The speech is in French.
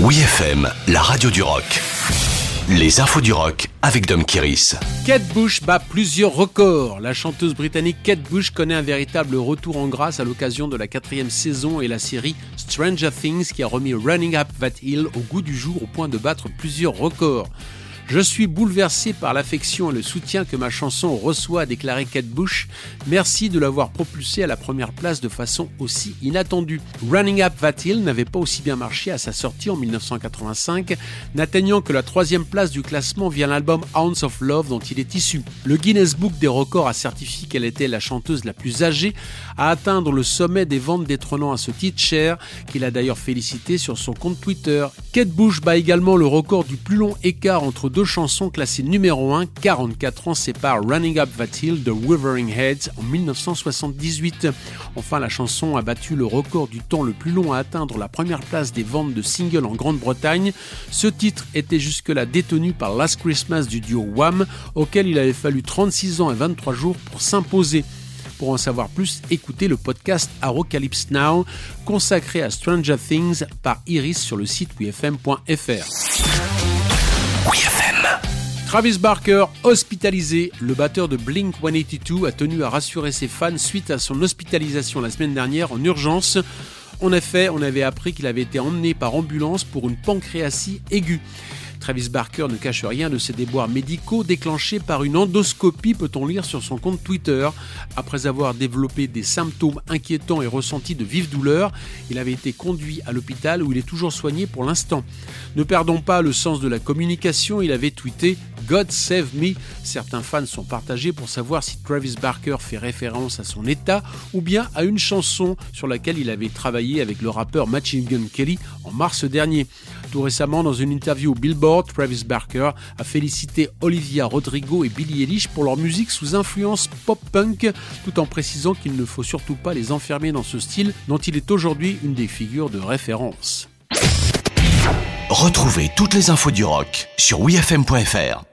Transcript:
Oui FM, la radio du rock. Les infos du rock avec Dom Kiris. Kate Bush bat plusieurs records. La chanteuse britannique Kate Bush connaît un véritable retour en grâce à l'occasion de la quatrième saison et la série Stranger Things qui a remis Running Up That Hill au goût du jour au point de battre plusieurs records. Je suis bouleversé par l'affection et le soutien que ma chanson reçoit, a déclaré Kate Bush. Merci de l'avoir propulsée à la première place de façon aussi inattendue. Running Up That Hill n'avait pas aussi bien marché à sa sortie en 1985, n'atteignant que la troisième place du classement via l'album Ounce of Love dont il est issu. Le Guinness Book des records a certifié qu'elle était la chanteuse la plus âgée à atteindre le sommet des ventes détrônant à ce titre cher, qu'il a d'ailleurs félicité sur son compte Twitter. Kate Bush bat également le record du plus long écart entre deux deux chansons classées numéro 1, 44 ans séparent Running Up That Hill de Wuthering Heads en 1978. Enfin, la chanson a battu le record du temps le plus long à atteindre la première place des ventes de singles en Grande-Bretagne. Ce titre était jusque-là détenu par Last Christmas du duo Wham, auquel il avait fallu 36 ans et 23 jours pour s'imposer. Pour en savoir plus, écoutez le podcast Arocalypse Now consacré à Stranger Things par Iris sur le site wfm.fr. Travis Barker, hospitalisé, le batteur de Blink 182 a tenu à rassurer ses fans suite à son hospitalisation la semaine dernière en urgence. En effet, on avait appris qu'il avait été emmené par ambulance pour une pancréatie aiguë. Travis Barker ne cache rien de ses déboires médicaux déclenchés par une endoscopie, peut-on lire sur son compte Twitter. Après avoir développé des symptômes inquiétants et ressenti de vives douleurs, il avait été conduit à l'hôpital où il est toujours soigné pour l'instant. Ne perdons pas le sens de la communication, il avait tweeté God Save Me. Certains fans sont partagés pour savoir si Travis Barker fait référence à son état ou bien à une chanson sur laquelle il avait travaillé avec le rappeur Machine Gun Kelly en mars dernier. Tout récemment, dans une interview au Billboard, Travis Barker a félicité Olivia Rodrigo et Billie Eilish pour leur musique sous influence pop-punk, tout en précisant qu'il ne faut surtout pas les enfermer dans ce style dont il est aujourd'hui une des figures de référence. Retrouvez toutes les infos du rock sur wfm.fr.